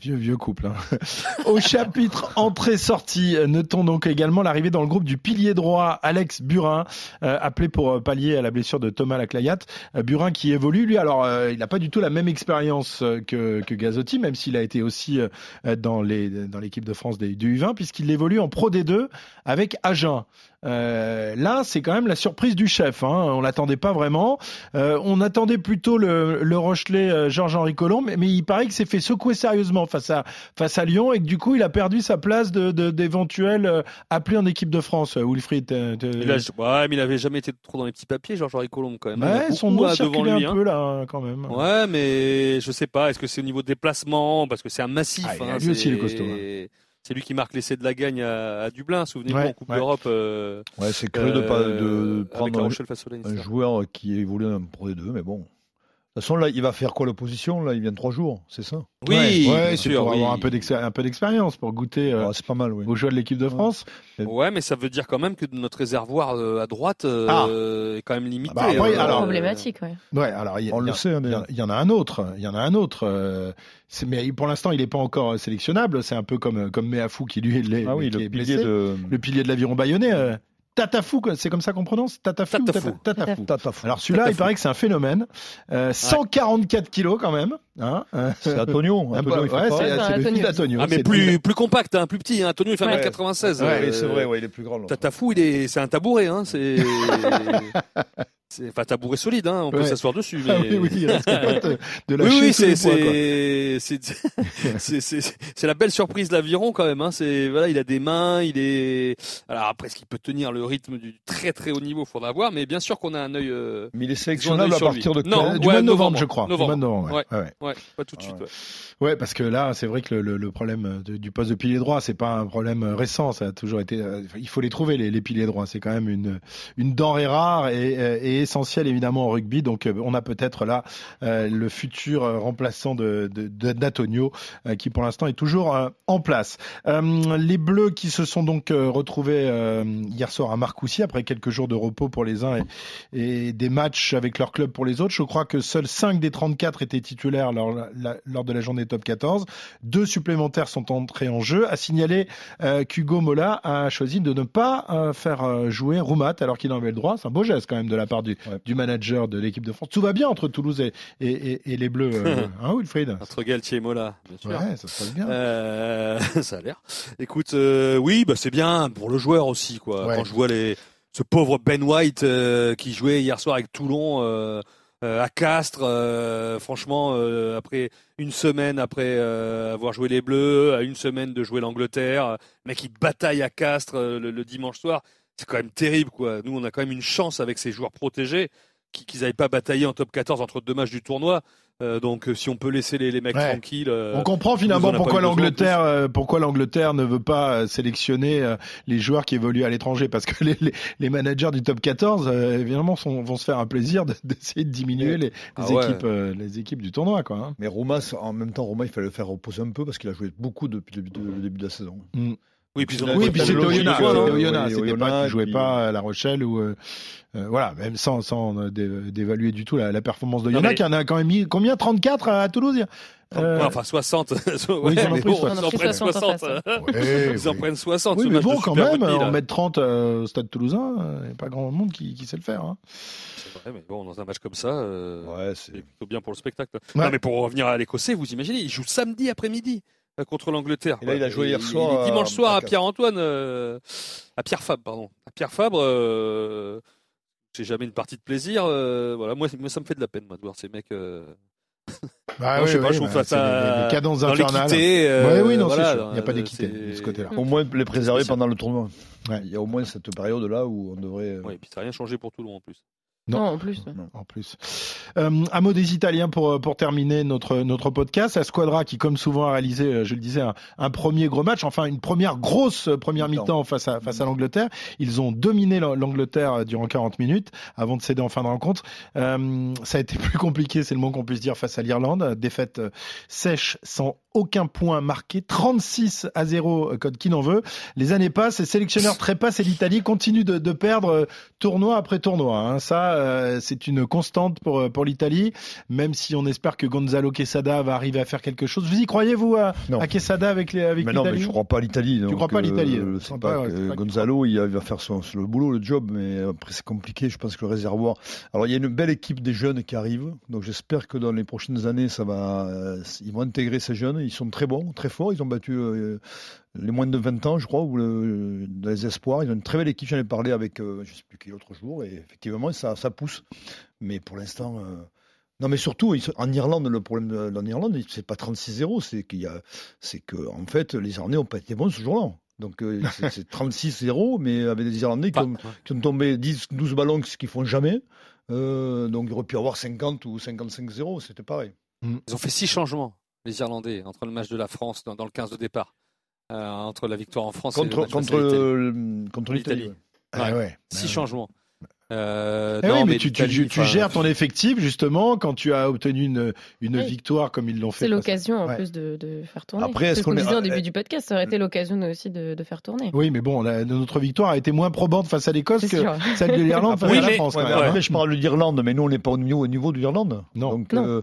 Vieux vieux couple. Hein. Au chapitre entrée-sortie, notons donc également l'arrivée dans le groupe du pilier droit Alex Burin, euh, appelé pour euh, pallier à la blessure de Thomas Laclayat. Euh, Burin qui évolue, lui, alors il n'a pas du tout la même expérience que, que Gazotti, même s'il a été aussi dans l'équipe de France des, du U20, puisqu'il évolue en Pro D2 avec Agen. Là, c'est quand même la surprise du chef. Hein. On l'attendait pas vraiment. on attendait plutôt le, le Rochelet Georges-Henri Colomb, mais, il paraît que c'est fait secouer sérieusement face à, face à Lyon et que du coup, il a perdu sa place de, d'éventuel euh, appelé en équipe de France, euh, Wilfried. Il ouais, mais il avait jamais été trop dans les petits papiers, Georges-Henri Colombe, quand même. Ouais, son nom circulait un hein. peu, là, quand même. Ouais, mais je sais pas, est-ce que c'est au niveau déplacement Parce que c'est un massif. Ah, hein, lui aussi, il est costaud. Hein. C'est lui qui marque l'essai de la gagne à, Dublin, souvenez-vous, en Coupe d'Europe. Euh, ouais, c'est curieux de, pas, de prendre un, un, joueur qui évolue en Pro D2, mais bon. De toute façon, là, il va faire quoi l'opposition? Là, il vient de trois jours, c'est ça? Oui, ouais, c'est pour avoir un peu d'expérience, pour goûter euh, c'est pas mal, oui. aux joueurs de l'équipe de France. Ouais, mais ça veut dire quand même que notre réservoir euh, à droite euh, ah. est quand même limité. Bah, c'est alors, problématique, ouais. Ouais, alors on le sait. Il y, en a un autre. Il y en a un autre. mais pour l'instant, il n'est pas encore sélectionnable. C'est un peu comme comme Meafou qui lui est, ah oui, le, pilier de... le pilier de l'aviron bayonnais. Tatafou, c'est comme ça qu'on prononce Tatafou Tatafou. Tatafou. Alors celui-là, il paraît que c'est un phénomène. Euh, 144 kilos quand même. Hein euh, c'est Antonio. Antonio ouais, c'est le fils d'Antonio. Ah mais plus plus compact, hein, plus petit. Hein. Antonio il fait 1m96. Ouais, c'est vrai, ouais, il est plus grand. Tatafou, il est, c'est un tabouret. Hein, c'est C'est enfin tabouret solide, hein, on peut s'asseoir dessus. Ah mais... oui, oui, il reste de, de la oui, oui, c'est c'est la belle surprise de l'aviron quand même. Hein. C'est voilà, il a des mains, il est. Alors après, ce qu'il peut tenir le rythme du très très haut niveau, faudra voir. Mais bien sûr qu'on a un œil. Euh... Mais il est sélectionnable à partir de non, du mois de novembre, je crois. Novembre. novembre ouais. Ouais, ouais. pas tout de suite. Ouais, parce que là, c'est vrai que le, le, problème du poste de pilier droit, c'est pas un problème récent. Ça a toujours été. Euh, il faut les trouver les, les piliers droits. C'est quand même une une denrée rare et, et essentiel évidemment au rugby. Donc euh, on a peut-être là euh, le futur euh, remplaçant de d'Antonio qui pour l'instant est toujours en place. les Bleus qui se sont donc retrouvés hier soir à Marcoussis après quelques jours de repos pour les uns et, des matchs avec leur club pour les autres. Je crois que seuls 5 des 34 étaient titulaires lors, lors de la journée top 14. Deux supplémentaires sont entrés en jeu. À signaler qu'Hugo Mola a choisi de ne pas faire jouer Roumat alors qu'il en avait le droit. C'est un beau geste quand même de la part du, du manager de l'équipe de France. Tout va bien entre Toulouse et, et, les Bleus, euh, hein, Wilfried? Entre Galtier et Mola, bien sûr. Ouais, ça se passe bien. Euh, ça a l'air. Écoute, euh, oui, bah c'est bien pour le joueur aussi, quoi. Quand je vois les, ce pauvre Ben White euh, qui jouait hier soir avec Toulon. Euh, à Castres, franchement, après une semaine après avoir joué les Bleus, à une semaine de jouer l'Angleterre, mec qui bataille à Castres le, dimanche soir, c'est quand même terrible, quoi. Nous, on a quand même une chance avec ces joueurs protégés qu'ils n'avaient pas bataillé en top 14 entre deux matchs du tournoi. Euh, donc, euh, si on peut laisser les, les mecs tranquilles. Euh, on comprend finalement pourquoi l'Angleterre, pourquoi l'Angleterre ne veut pas sélectionner les joueurs qui évoluent à l'étranger, parce que les, les, managers du top 14, évidemment, vont se faire un plaisir d'essayer de, diminuer les, ah équipes, les équipes du tournoi, quoi. Hein. Mais Roma, en même temps, Roma, il fallait le faire reposer un peu parce qu'il a joué beaucoup depuis le début de, la saison. Mm. Oui, puis, oui, puis c'était Oyonnax. C'était pas, tu jouais pas à La Rochelle ou euh, euh, voilà, même sans, sans euh, d'évaluer du tout la, la performance de Oyonnax, qui en a quand même mis combien? 34 à Toulouse? Euh... Enfin, 60. oui, ils en, bon, en prennent 60. Ouais, ils en prennent 60. Oui, mais bon, quand même, en mettre 30 au stade toulousain, il n'y a pas grand monde qui, qui sait le faire. Hein. C'est vrai, mais bon, dans un match comme ça, euh, ouais, c'est plutôt bien pour le spectacle. Non, mais pour revenir à l'Écossais, vous imaginez, il joue samedi après-midi. Euh, contre l'Angleterre. Et là, il a joué hier soir. dimanche soir à, Pierre-Antoine, euh, à Pierre Fabre, pardon. À Pierre Fabre, euh, j'ai jamais une partie de plaisir. voilà, moi, ça me fait de la peine, moi, de voir ces mecs. Bah, oui, je sais pas, je trouve bah, ça, les cadences infernales. Euh, oui, non, il n'y a pas d'équité de ce côté-là. Au moins les préserver pendant le tournoi. Il y a au moins cette période-là où on devrait. Oui, et puis ça n'a rien changé pour tout le monde en plus. Non, en plus. En plus. Euh, un mot des Italiens pour pour terminer notre notre podcast. La Squadra qui, comme souvent, a réalisé, euh, je le disais, un, premier gros match, enfin une première grosse première mi-temps face à face à l'Angleterre. Ils ont dominé l'Angleterre euh, durant 40 minutes avant de céder en fin de rencontre. Euh, ça a été plus compliqué, c'est le mot qu'on puisse dire, face à l'Irlande. Défaite euh, sèche sans aucun point marqué, 36 à 0, code qui n'en veut. Les années passent, les sélectionneurs trépassent et l'Italie continue de, de, perdre tournoi après tournoi. Hein. Ça, euh, c'est une constante pour, euh, pour l'Italie, même si on espère que Gonzalo Quesada va arriver à faire quelque chose. Vous y croyez, vous, à, à Quesada avec les avec Non, mais je crois pas à l'Italie. Tu crois pas à l'Italie euh, Gonzalo, il va faire son, le boulot, le job, mais après c'est compliqué. Je pense que le réservoir. Alors il y a une belle équipe des jeunes qui arrivent, donc j'espère que dans les prochaines années, ça va, ils vont intégrer ces jeunes. Ils sont très bons, très forts. Ils ont battu les moins de 20 ans, je crois, ou le, les espoirs. Ils ont une très belle équipe. J'en ai parlé avec, euh, je ne sais plus qui l'autre jour, et effectivement, ça, ça pousse. Mais pour l'instant. Euh, non, mais surtout, en Irlande, le problème de, en Irlande, c'est pas 36-0, c'est qu'il y a, c'est que, en fait, les Irlandais n'ont pas été bons ce jour-là. Donc, euh, c'est 36-0, mais avec des Irlandais qui, ont, qui ont, tombé 10, 12 ballons, ce qu'ils font jamais. donc, il aurait pu avoir 50 ou 55-0, c'était pareil. Ils ont fait six changements, les Irlandais, entre le match de la France dans, dans le 15 de départ. Euh, entre la victoire en France contre, et contre, contre l'Italie. Ah Six changements. Euh, eh oui, mais, tu, tu, tu, gères ton effectif justement quand tu as obtenu une, une victoire comme ils l'ont fait. C'est l'occasion en plus de, de, faire tourner. Après, ce qu'on disait au début du podcast, ça aurait été l'occasion aussi de, de, faire tourner. Oui, mais bon, la, notre victoire a été moins probante face à l'Écosse que celle de l'Irlande face à la France. Après, je parle de l'Irlande, mais nous on n'est pas au niveau, au niveau de l'Irlande. Non. Donc, non. Euh,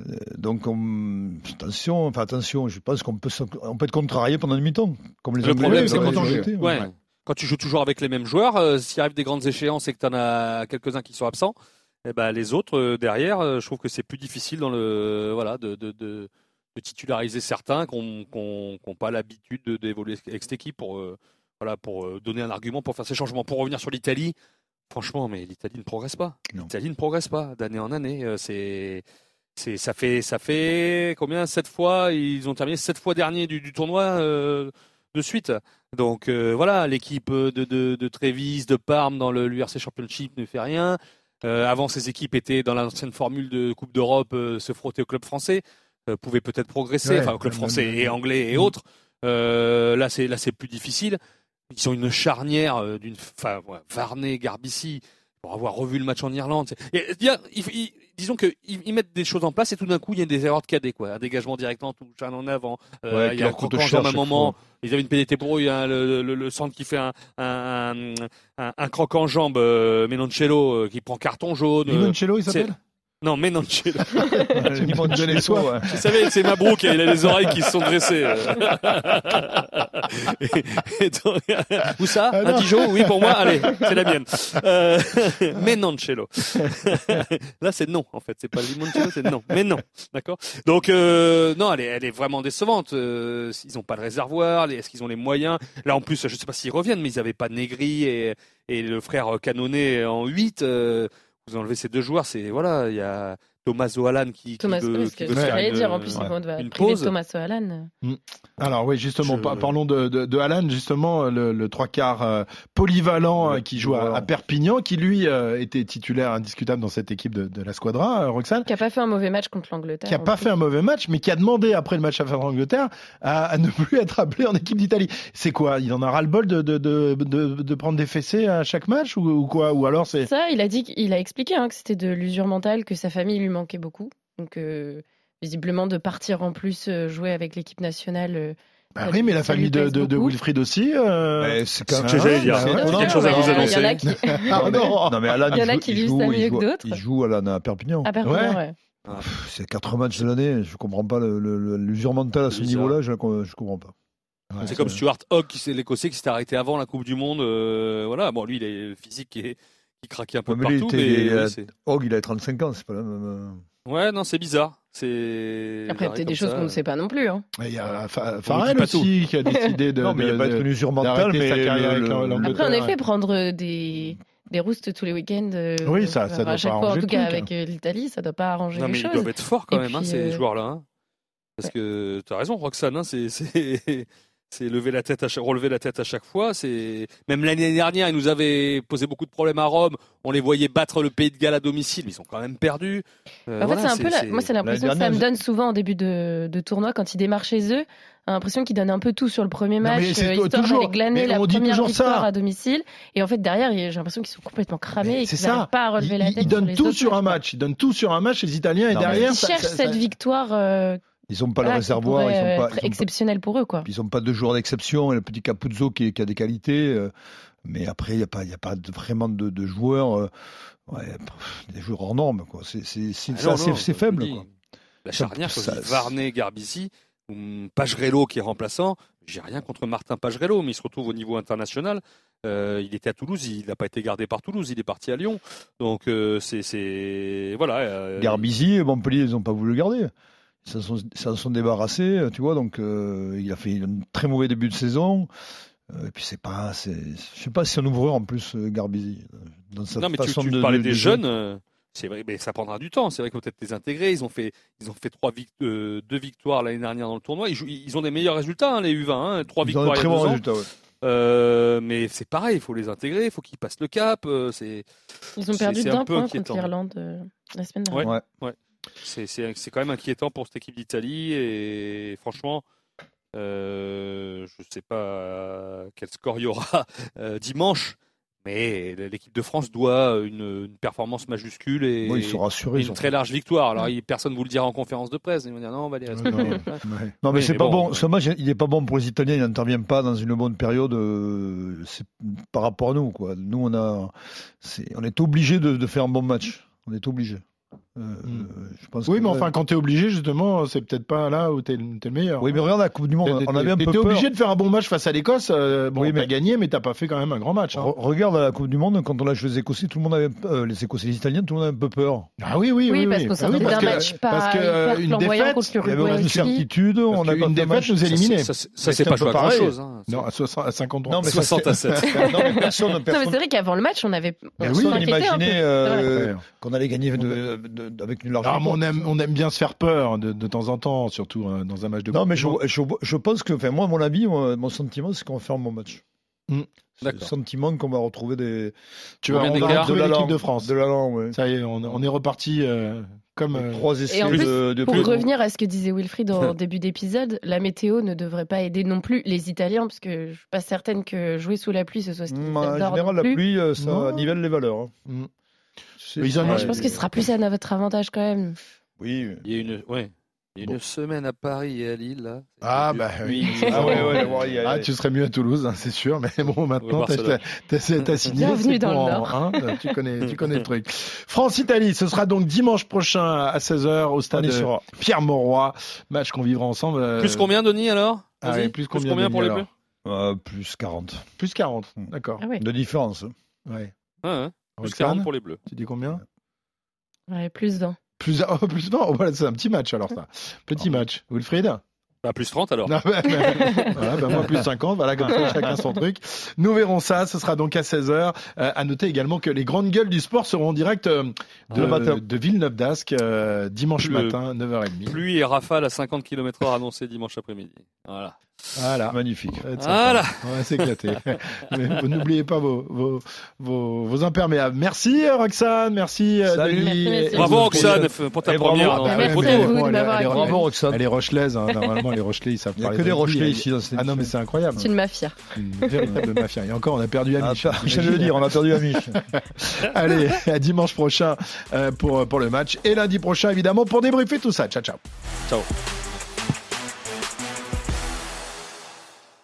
euh donc on, attention, enfin attention, je pense qu'on peut, on peut être contrarié pendant une mi-temps, comme les Le problème, c'est quand ouais quand tu joues toujours avec les mêmes joueurs, euh, s'il arrive des grandes échéances et que tu en as quelques-uns qui sont absents, eh ben, les autres euh, derrière, euh, je trouve que c'est plus difficile dans le, voilà, de, de, de, de titulariser certains qui n'ont pas l'habitude d'évoluer avec cette équipe pour, voilà, pour donner un argument pour faire ces changements. Pour revenir sur l'Italie, franchement, mais l'Italie ne progresse pas. L'Italie ne progresse pas d'année en année. C'est ça fait ça fait combien? Sept fois ils ont terminé sept fois dernier du, du tournoi de suite. Donc euh, voilà, l'équipe de, de, de Trévis, de Parme dans le l'URC Championship ne fait rien. Euh, avant, ces équipes étaient dans l'ancienne formule de Coupe d'Europe, euh, se frotter au club français, pouvaient peut-être progresser, enfin au club français et anglais et autres. là, c'est là c'est plus difficile. Ils ont une charnière d'une, enfin, Varney, Garbici, pour avoir revu le match en Irlande. Disons qu'ils ils mettent des choses en place et tout d'un coup il y a des erreurs de cadet quoi, un dégagement directement, tout un en avant. Euh, il y a un croquant en un moment. Ils avaient une pénalité pour eux, il y a le, le, centre qui fait un, un, un, un croc en jambe, euh, Menoncello euh, qui prend carton jaune. Menoncello il s'appelle? Non, mais non, tu Vous savez, c'est Mabrouk, il a les oreilles qui se sont dressées. où ça ah, Un Dijon Oui, pour moi, allez, c'est la mienne. Euh, mais non, Cello. Là, c'est non, en fait. C'est pas limoncello, c'est non. Mais non, d'accord Donc, euh, non, elle est, elle est vraiment décevante. Euh, ils n'ont pas le réservoir, est-ce qu'ils ont les moyens? Là, en plus, je sais pas s'ils reviennent, mais ils n'avaient pas Negri et, et le frère Canonné en 8 vous enlevez ces deux joueurs, c'est voilà, il y a Thomas O'Hallan qui, Thomas, qui veut, qui veut faire dire en plus ouais. il une pause. Thomas O'Hallan. Mm. Alors oui, justement, parlons de, de, de Hallan, justement, le, le trois quarts euh, polyvalent euh, qui joue à, à, Perpignan, qui lui euh, était titulaire indiscutable dans cette équipe de, de la Squadra, Roxane. Qui a pas fait un mauvais match contre l'Angleterre. Qui a pas fait un mauvais match, mais qui a demandé après le match à l'Angleterre à, à, ne plus être appelé en équipe d'Italie. C'est quoi? Il en a ras le bol de, de, de, de, prendre des fessées à chaque match ou, ou quoi? Ou alors c'est ça Il a dit, il a expliqué hein, que c'était de l'usure mentale, que sa famille lui manquait beaucoup. Donc, euh, visiblement, de partir en plus euh, jouer avec l'équipe nationale. Euh, bah oui, mais la famille de, de, de, Wilfried aussi. Euh... C'est ce que j'allais dire. quelque chose à vous annoncer. Il y en a qui, ah, non. mais Alan, il y en a qui vivent ça mieux que d'autres. Il joue Alan à Perpignan. À Perpignan, ouais. Ah, c'est quatre matchs de l'année. Je comprends pas l'usure mentale à ce niveau-là. Je, je comprends pas. Ouais, c'est comme Stuart Hogg, l'Écossais, qui s'était arrêté avant la Coupe du Monde. Euh, voilà, bon, lui, il est physique qui, est, qui craquait un peu ouais, partout. Mais, mais Hogg, il a 35 ans, c'est pas la même. Ouais, non, c'est bizarre. C'est après peut-être des choses qu'on ne sait pas non plus. Hein. Il y a Farrell aussi qui a décidé de. non, mais il n'y a pas de usure mentale, mais après en effet prendre des des roustes tous les week-ends. Euh, oui, ça, ça doit à chaque pas fois, en tout cas hein. avec euh, l'Italie, ça doit pas arranger non, les mais choses. Ils doivent être forts quand Et même, hein, ces euh... joueurs-là. Hein. Parce ouais. que tu as raison, Roxane, hein, c'est c'est lever la tête à chaque, relever la tête à chaque fois. C'est même l'année dernière, ils nous avaient posé beaucoup de problèmes à Rome. On les voyait battre le Pays de Galles à domicile, mais ils ont quand même perdu. Euh, en fait, c'est un peu, la... moi, c'est l'impression que ça me donne souvent en début de, de tournoi quand ils démarrent chez eux. L'impression qu'ils donnent un peu tout sur le premier match, non, mais euh, toujours, glaner la première victoire à domicile. Et en fait, derrière, j'ai l'impression qu'ils sont complètement cramés et qu'ils n'arrivent pas à relever la tête. Ils donnent tout sur un match. Ils donnent tout sur un match, les Italiens, et derrière. Ils cherchent cette victoire. Euh, ils n'ont pas le réservoir. Ils sont pas, exceptionnel pour eux, quoi. Ils n'ont pas de joueurs d'exception. Le petit Capuzzo qui, qui, a des qualités. Euh, mais après, il n'y a pas, y a pas vraiment de, de joueurs, euh, ouais, des joueurs hors normes, quoi. C'est ah faible, quoi. La charnière, ça, Varney, Garbici, Pagerello qui est remplaçant. J'ai rien contre Martin Pagerello, mais il se retrouve au niveau international. Euh, il était à Toulouse, il n'a pas été gardé par Toulouse, il est parti à Lyon. Donc euh, c'est voilà. Euh, Garbizi et Montpellier, ils n'ont pas voulu le garder. Ils s'en sont, débarrassés, tu vois. Donc il a fait un très mauvais début de saison. et puis c'est pas, je sais pas si un ouvreur en plus Garbizi. non mais tu, tu parlais des jeunes. C'est vrai, mais ça prendra du temps. C'est vrai qu'on peut-être les intégrer. Ils ont fait, ils ont fait trois deux victoires l'année dernière dans le tournoi. Ils, ils, ont des meilleurs résultats, hein, les U20. Hein, trois ils victoires. Ont très bons résultats. Ouais. Euh, mais c'est pareil, il faut les intégrer, il faut qu'ils passent le cap. Euh, c'est, Ils ont perdu d'un point contre l'Irlande euh, la semaine dernière. Ouais, ouais. C'est, c'est, c'est quand même inquiétant pour cette équipe d'Italie et franchement, je ne sais pas quel score il y aura dimanche, mais l'équipe de France doit une, performance majuscule et, une très large victoire. Alors personne ne vous le dira en conférence de presse. Ils vont dire non, on va les respecter. Non, mais c'est pas bon. Ce match, il n'est pas bon pour les Italiens. Il n'intervient pas dans une bonne période euh, par rapport à nous. Quoi. Nous, on, a, on est obligé de, de faire un bon match. On est obligé. Euh, hmm. je pense oui, mais enfin, quand tu es obligé, justement, c'est peut-être pas là où tu es, le meilleur. Oui, mais regarde la Coupe du Monde, on avait un peu obligé de faire un bon match face à l'Écosse. Euh, bon, oui, mais... gagné, mais t'as pas fait quand même un grand match. Hein. regarde la Coupe du Monde, quand on a joué les Écossais, tout le monde avait, euh, les Écossais et les Italiens, tout le monde avait un peu peur. Ah oui, oui, oui. oui, parce qu'on sortait d'un match pas parce que, une défaite, il y avait une certitude, on a une défaite nous éliminer. Ça, c'est pas grand chose. Non, à 53. Non, mais 60 à 7. Non, mais personne. Non, mais c'est vrai qu'avant le match, on avait. On imaginait qu'on allait gagner avec une large on aime, on aime bien se faire peur de, de temps en temps, surtout hein, dans un match de Non, mais je, je, je, pense que, enfin, moi, mon avis, mon sentiment, c'est qu'on va faire un bon match. Mm. Le sentiment qu'on va retrouver des. Tu vas retrouver l'équipe de France. De l'allant, ouais. Ça y est, on, on est reparti euh, comme. Euh... Trois essais plus, de, de, Pour revenir à ce que disait Wilfried en début d'épisode, la météo ne devrait pas aider non plus les Italiens, parce que je suis pas certaine que jouer sous la pluie ce soit ce qui mmh, En général, la pluie, euh, ça nivelle les valeurs. Hein. Mmh. Je pense que ce sera plus à votre avantage quand même. Oui. Il y a une, ouais. Il y a une semaine à Paris et à Lille, là. Ah, bah oui. Ah, ouais, ouais, ah, tu serais mieux à Toulouse, hein, c'est sûr. Mais bon, maintenant, t'as signé. Bienvenue dans le Nord. Hein, tu, connais, tu connais le truc. France-Italie, ce sera donc dimanche prochain à 16h au stade Pierre Mauroy. Match qu'on vivra ensemble. Euh, plus combien, Denis, alors ah, plus, combien, plus combien pour les Bleus? Euh, Plus 40. Plus 40, hmm. d'accord. Ah de différence. Ouais. Ah, plus 40 pour les Bleus. Tu dis combien? Ouais, plus 20. Plus, oh, plus non, voilà, c'est un petit match alors ça. Petit match. Wilfried? Bah, plus 30 alors. bah, bah, moi plus 50, voilà, comme ça, chacun son truc. Nous verrons ça, ce sera donc à 16h. Euh, à noter également que les grandes gueules du sport seront en direct euh, de, de Villeneuve d'Ascq euh, dimanche matin, 9h30. Pluie et rafale à 50 km/h annoncé dimanche après-midi. Voilà. Voilà. Magnifique. Voilà. On va s'éclater. N'oubliez pas vos, vos, vos, vos, imperméables. Merci Roxane, merci Salut. Denis. Bravo Roxane pour ta première. Bravo, Roxane. Elle est rochelaise, hein. normalement les Rochelais ils savent Il n'y a que des Rochelais ici dans Ah non mais c'est incroyable. C'est une mafia. Une véritable mafia. Et encore on a perdu Amish. Ah, je le dire, on a perdu Amish. Allez, à dimanche prochain euh, pour, pour le match et lundi prochain évidemment pour débriefer tout ça. Ciao ciao. Ciao.